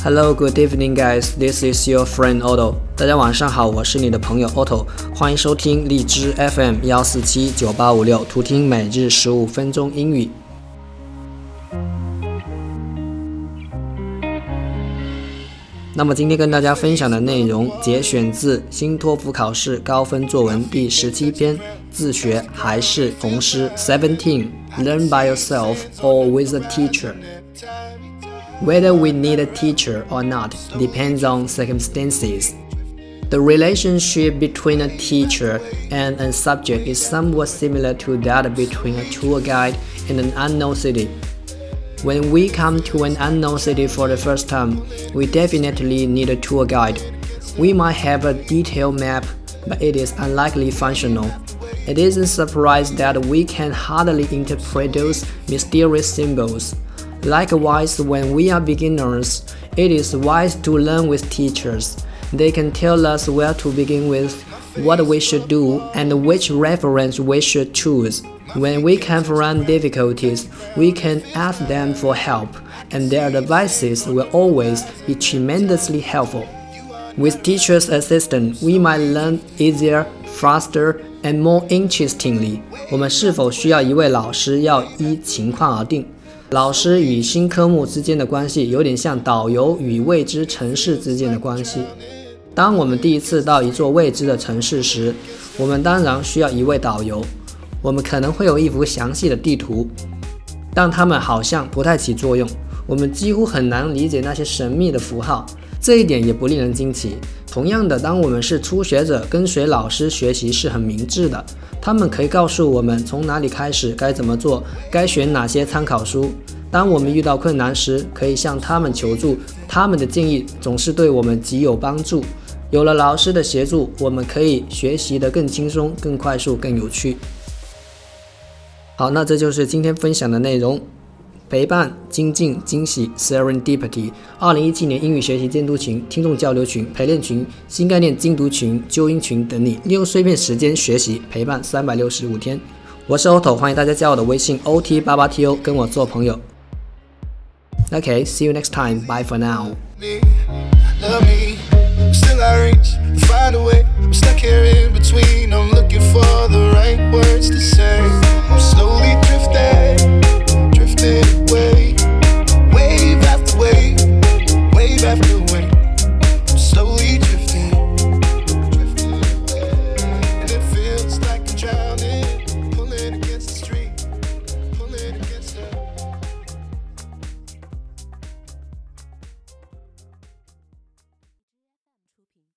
Hello, good evening, guys. This is your friend Otto. 大家晚上好，我是你的朋友 Otto，欢迎收听荔枝 FM 幺四七九八五六，图听每日十五分钟英语。那么今天跟大家分享的内容节选自新托福考试高分作文第十七篇，自学还是红诗？Seventeen, learn by yourself or with a teacher. Whether we need a teacher or not depends on circumstances. The relationship between a teacher and a subject is somewhat similar to that between a tour guide and an unknown city. When we come to an unknown city for the first time, we definitely need a tour guide. We might have a detailed map, but it is unlikely functional. It isn't surprised that we can hardly interpret those mysterious symbols. Likewise, when we are beginners, it is wise to learn with teachers. They can tell us where to begin with, what we should do, and which reference we should choose. When we confront difficulties, we can ask them for help, and their advices will always be tremendously helpful. With teacher's assistance, we might learn easier, faster, and more interestingly. 我们是否需要一位老师，要依情况而定。 老师与新科目之间的关系，有点像导游与未知城市之间的关系。当我们第一次到一座未知的城市时，我们当然需要一位导游。我们可能会有一幅详细的地图，但它们好像不太起作用。我们几乎很难理解那些神秘的符号，这一点也不令人惊奇。同样的，当我们是初学者，跟随老师学习是很明智的。他们可以告诉我们从哪里开始，该怎么做，该选哪些参考书。当我们遇到困难时，可以向他们求助，他们的建议总是对我们极有帮助。有了老师的协助，我们可以学习得更轻松、更快速、更有趣。好，那这就是今天分享的内容。陪伴、精进、惊喜，Serendipity。二零一七年英语学习监督群、听众交流群、陪练群、新概念精读群、纠音群等你，利用碎片时间学习，陪伴三百六十五天。我是 Otto，欢迎大家加我的微信 OT 八八 TO，跟我做朋友。OK，see you next time. Bye for now. Love me，so I reach left the